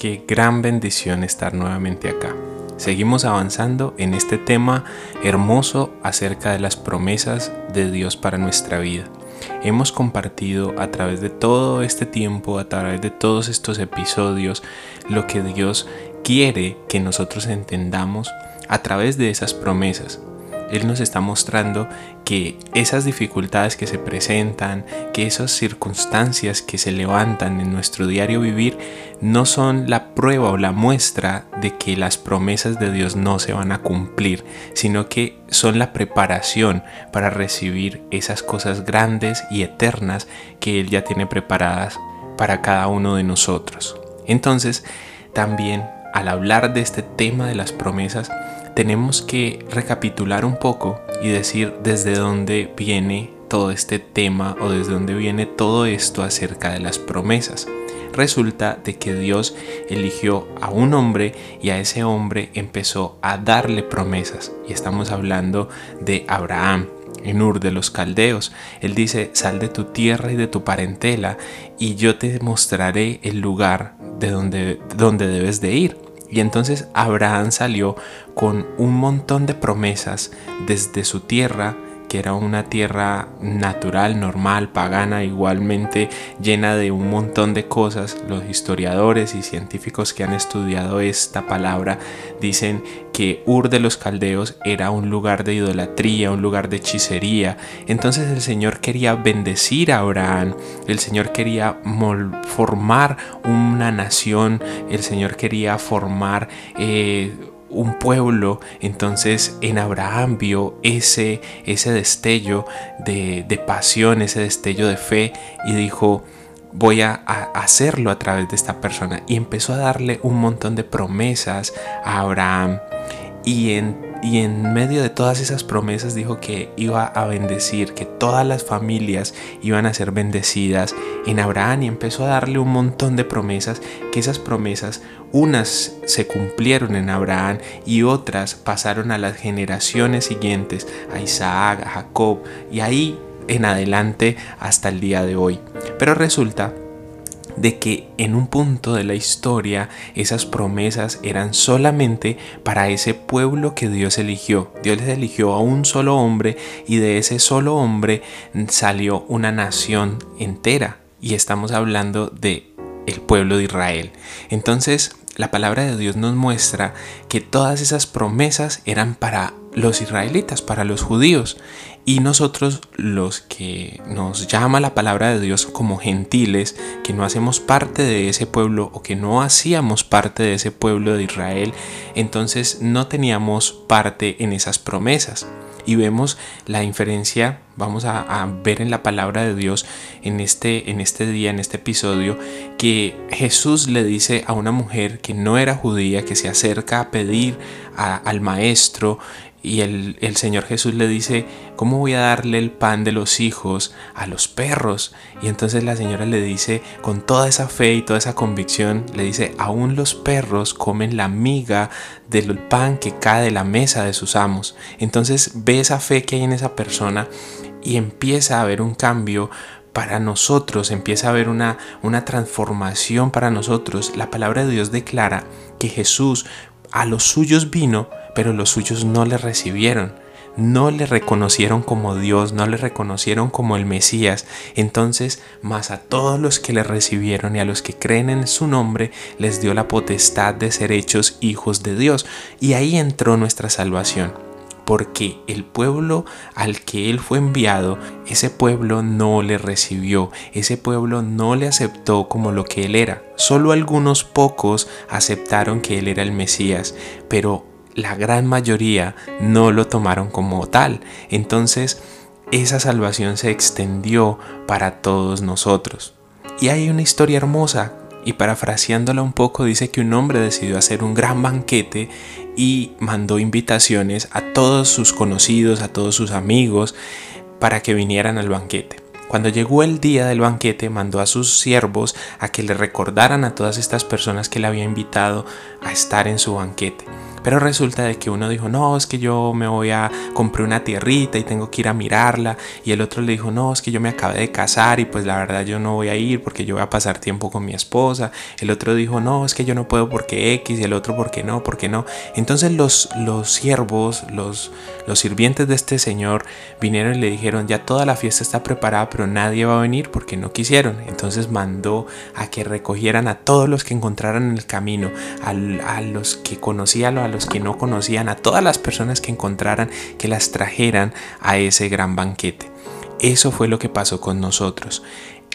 Qué gran bendición estar nuevamente acá. Seguimos avanzando en este tema hermoso acerca de las promesas de Dios para nuestra vida. Hemos compartido a través de todo este tiempo, a través de todos estos episodios, lo que Dios quiere que nosotros entendamos a través de esas promesas. Él nos está mostrando que esas dificultades que se presentan, que esas circunstancias que se levantan en nuestro diario vivir, no son la prueba o la muestra de que las promesas de Dios no se van a cumplir, sino que son la preparación para recibir esas cosas grandes y eternas que Él ya tiene preparadas para cada uno de nosotros. Entonces, también al hablar de este tema de las promesas, tenemos que recapitular un poco y decir desde dónde viene todo este tema o desde dónde viene todo esto acerca de las promesas. Resulta de que Dios eligió a un hombre y a ese hombre empezó a darle promesas. Y estamos hablando de Abraham, en Ur de los Caldeos. Él dice, sal de tu tierra y de tu parentela y yo te mostraré el lugar de donde, donde debes de ir. Y entonces Abraham salió con un montón de promesas desde su tierra que era una tierra natural, normal, pagana, igualmente llena de un montón de cosas. Los historiadores y científicos que han estudiado esta palabra dicen que Ur de los Caldeos era un lugar de idolatría, un lugar de hechicería. Entonces el Señor quería bendecir a Abraham, el Señor quería formar una nación, el Señor quería formar... Eh, un pueblo, entonces en Abraham vio ese, ese destello de, de pasión, ese destello de fe y dijo, voy a, hacerlo a través de esta persona. Y empezó a darle un montón de promesas a Abraham. Y en y en medio de todas esas promesas dijo que iba a bendecir, que todas las familias iban a ser bendecidas en Abraham y empezó a darle un montón de promesas, que esas promesas unas se cumplieron en Abraham y otras pasaron a las generaciones siguientes, a Isaac, a Jacob y ahí en adelante hasta el día de hoy. Pero resulta de que en un punto de la historia esas promesas eran solamente para ese pueblo que Dios eligió. Dios les eligió a un solo hombre y de ese solo hombre salió una nación entera. Y estamos hablando de el pueblo de Israel. Entonces, la palabra de Dios nos muestra que todas esas promesas eran para los israelitas, para los judíos. Y nosotros los que nos llama la palabra de Dios como gentiles, que no hacemos parte de ese pueblo o que no hacíamos parte de ese pueblo de Israel, entonces no teníamos parte en esas promesas. Y vemos la inferencia, vamos a, ver en la palabra de Dios en este, en este día, en este episodio, que Jesús le dice a una mujer que no era judía, que se acerca a pedir al maestro, y el, Señor Jesús le dice, ¿cómo voy a darle el pan de los hijos a los perros? Y entonces la señora le dice, con toda esa fe y toda esa convicción, le dice, aún los perros comen la miga del pan que cae de la mesa de sus amos. Entonces ve esa fe que hay en esa persona y empieza a haber un cambio para nosotros, empieza a haber una, una transformación para nosotros. La palabra de Dios declara que Jesús a los suyos vino, pero los suyos no le recibieron. No le reconocieron como Dios, no le reconocieron como el Mesías. Entonces, más a todos los que le recibieron y a los que creen en su nombre, les dio la potestad de ser hechos hijos de Dios. Y ahí entró nuestra salvación porque el pueblo al que él fue enviado, ese pueblo no le recibió, ese pueblo no le aceptó como lo que él era. Solo algunos pocos aceptaron que él era el Mesías, pero la gran mayoría no lo tomaron como tal. Entonces, esa salvación se extendió para todos nosotros. Y hay una historia hermosa y parafraseándola un poco dice que un hombre decidió hacer un gran banquete y mandó invitaciones a todos sus conocidos, a todos sus amigos, para que vinieran al banquete. Cuando llegó el día del banquete, mandó a sus siervos a que le recordaran a todas estas personas que le había invitado a estar en su banquete. Pero resulta de que uno dijo, no, es que yo me voy a comprar una tierrita y tengo que ir a mirarla. Y el otro le dijo, no, es que yo me acabé de casar y pues la verdad yo no voy a ir porque yo voy a pasar tiempo con mi esposa. El otro dijo, no, es que yo no puedo porque X y el otro porque no, porque no. Entonces los, los siervos, los, los sirvientes de este señor vinieron y le dijeron, ya toda la fiesta está preparada, pero nadie va a venir porque no quisieron. Entonces mandó a que recogieran a todos los que encontraran en el camino, a, a los que conocían, a los que no conocían, a todas las personas que encontraran, que las trajeran a ese gran banquete. Eso fue lo que pasó con nosotros.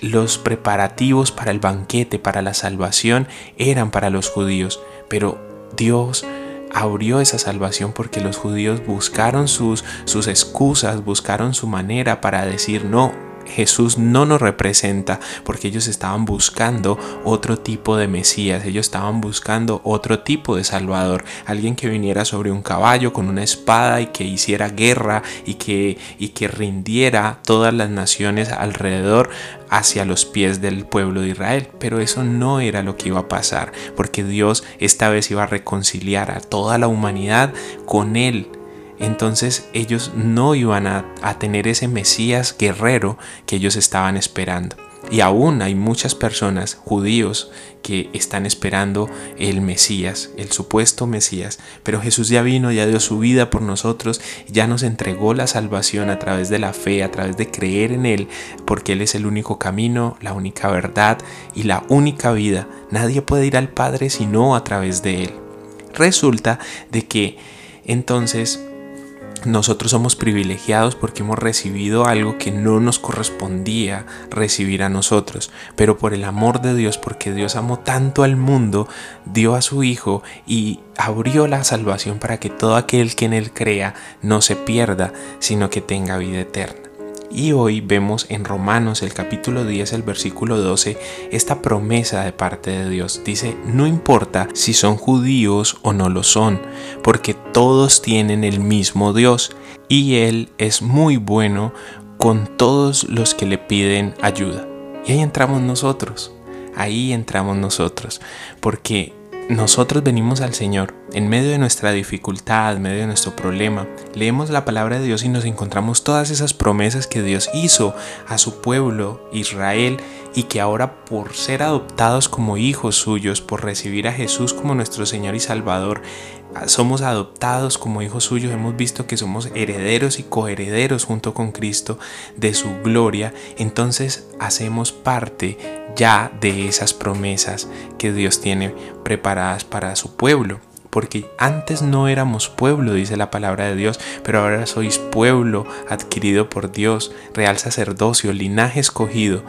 Los preparativos para el banquete, para la salvación, eran para los judíos, pero Dios abrió esa salvación porque los judíos buscaron sus, sus excusas, buscaron su manera para decir no, Jesús no nos representa porque ellos estaban buscando otro tipo de Mesías, ellos estaban buscando otro tipo de Salvador, alguien que viniera sobre un caballo con una espada y que hiciera guerra y que, y que rindiera todas las naciones alrededor hacia los pies del pueblo de Israel. Pero eso no era lo que iba a pasar, porque Dios esta vez iba a reconciliar a toda la humanidad con Él entonces ellos no iban a, tener ese Mesías guerrero que ellos estaban esperando. Y aún hay muchas personas, judíos, que están esperando el Mesías, el supuesto Mesías. Pero Jesús ya vino, ya dio su vida por nosotros, ya nos entregó la salvación a través de la fe, a través de creer en Él, porque Él es el único camino, la única verdad y la única vida. Nadie puede ir al Padre sino a través de Él. Resulta de que entonces nosotros somos privilegiados porque hemos recibido algo que no nos correspondía recibir a nosotros, pero por el amor de Dios, porque Dios amó tanto al mundo, dio a su Hijo y abrió la salvación para que todo aquel que en Él crea no se pierda, sino que tenga vida eterna. Y hoy vemos en Romanos el capítulo 10, el versículo 12, esta promesa de parte de Dios. Dice, no importa si son judíos o no lo son, porque todos tienen el mismo Dios y Él es muy bueno con todos los que le piden ayuda. Y ahí entramos nosotros, ahí entramos nosotros, porque nosotros venimos al Señor. En medio de nuestra dificultad, en medio de nuestro problema, leemos la palabra de Dios y nos encontramos todas esas promesas que Dios hizo a su pueblo Israel y que ahora por ser adoptados como hijos suyos, por recibir a Jesús como nuestro Señor y Salvador, somos adoptados como hijos suyos, hemos visto que somos herederos y coherederos junto con Cristo de su gloria, entonces hacemos parte ya de esas promesas que Dios tiene preparadas para su pueblo. Porque antes no éramos pueblo, dice la palabra de Dios, pero ahora sois pueblo adquirido por Dios, real sacerdocio, linaje escogido,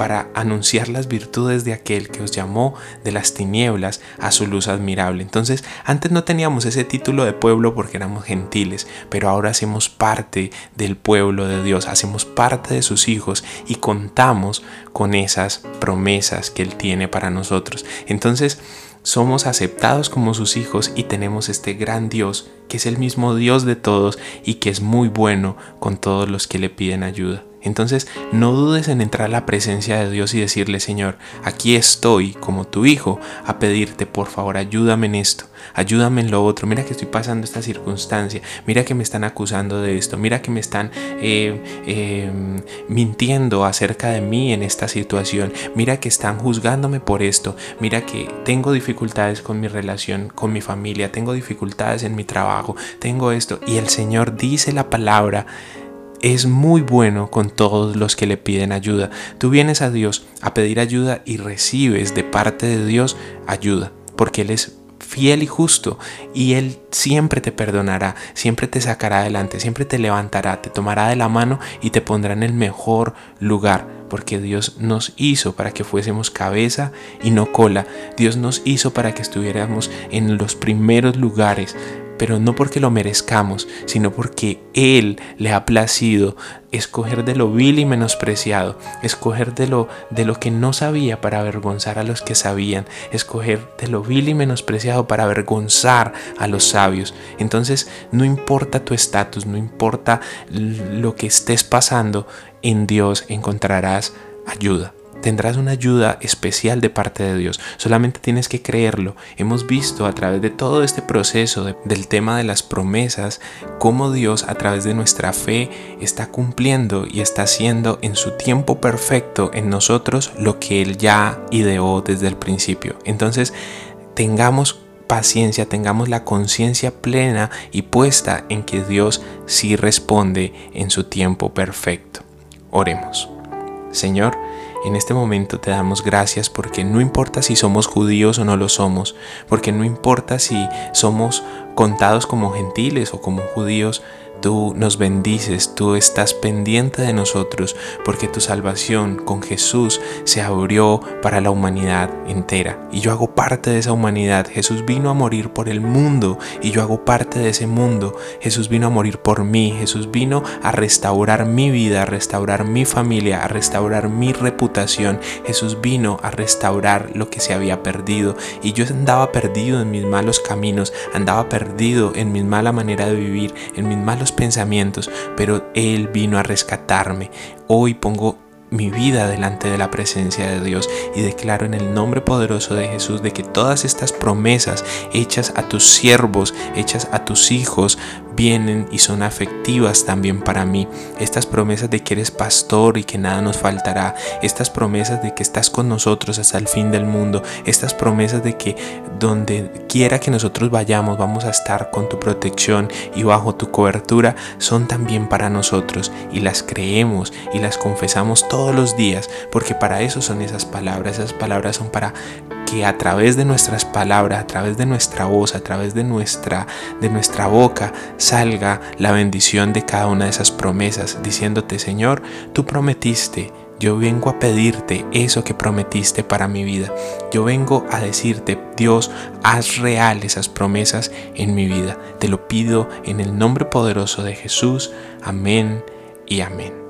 para anunciar las virtudes de aquel que os llamó de las tinieblas a su luz admirable. Entonces, antes no teníamos ese título de pueblo porque éramos gentiles, pero ahora hacemos parte del pueblo de Dios, hacemos parte de sus hijos y contamos con esas promesas que Él tiene para nosotros. Entonces, somos aceptados como sus hijos y tenemos este gran Dios que es el mismo Dios de todos y que es muy bueno con todos los que le piden ayuda. Entonces no dudes en entrar a la presencia de Dios y decirle, Señor, aquí estoy como tu hijo a pedirte, por favor, ayúdame en esto, ayúdame en lo otro, mira que estoy pasando esta circunstancia, mira que me están acusando de esto, mira que me están eh, em, mintiendo acerca de mí en esta situación, mira que están juzgándome por esto, mira que tengo dificultades con mi relación con mi familia, tengo dificultades en mi trabajo, tengo esto, y el Señor dice la palabra, es muy bueno con todos los que le piden ayuda. Tú vienes a Dios a pedir ayuda y recibes de parte de Dios ayuda, porque Él es fiel y justo y Él siempre te perdonará, siempre te sacará adelante, siempre te levantará, te tomará de la mano y te pondrá en el mejor lugar, porque Dios nos hizo para que fuésemos cabeza y no cola, Dios nos hizo para que estuviéramos en los primeros lugares pero no porque lo merezcamos, sino porque Él le ha placido escoger de lo vil y menospreciado, escoger de lo, de lo que no sabía para avergonzar a los que sabían, escoger de lo vil y menospreciado para avergonzar a los sabios. Entonces, no importa tu estatus, no importa lo que estés pasando, en Dios encontrarás ayuda. Tendrás una ayuda especial de parte de Dios. Solamente tienes que creerlo. Hemos visto a través de todo este proceso del tema de las promesas cómo Dios a través de nuestra fe está cumpliendo y está haciendo en su tiempo perfecto en nosotros lo que Él ya ideó desde el principio. Entonces, tengamos paciencia, tengamos la conciencia plena y puesta en que Dios sí responde en su tiempo perfecto. Oremos. Señor, en este momento te damos gracias porque no importa si somos judíos o no lo somos, porque no importa si somos contados como gentiles o como judíos, Tú nos bendices, tú estás pendiente de nosotros, porque tu salvación con Jesús se abrió para la humanidad entera. Y yo hago parte de esa humanidad. Jesús vino a morir por el mundo y yo hago parte de ese mundo. Jesús vino a morir por mí. Jesús vino a restaurar mi vida, a restaurar mi familia, a restaurar mi reputación. Jesús vino a restaurar lo que se había perdido. Y yo andaba perdido en mis malos caminos, andaba perdido en mi mala manera de vivir, en mis malos pensamientos, pero Él vino a rescatarme. Hoy pongo mi vida delante de la presencia de Dios y declaro en el nombre poderoso de Jesús de que todas estas promesas hechas a tus siervos, hechas a tus hijos, vienen y son afectivas también para mí. Estas promesas de que eres pastor y que nada nos faltará. Estas promesas de que estás con nosotros hasta el fin del mundo. Estas promesas de que donde quiera que nosotros vayamos vamos a estar con tu protección y bajo tu cobertura son también para nosotros y las creemos y las confesamos todos los días porque para eso son esas palabras. Esas palabras son para que a través de nuestras palabras, a través de nuestra voz, a través de nuestra, de nuestra boca, salga la bendición de cada una de esas promesas, diciéndote, Señor, tú prometiste yo vengo a pedirte eso que prometiste para mi vida. Yo vengo a decirte, Dios, haz real esas promesas en mi vida. Te lo pido en el nombre poderoso de Jesús. Amén y amén.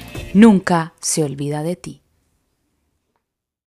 nunca se olvida de ti.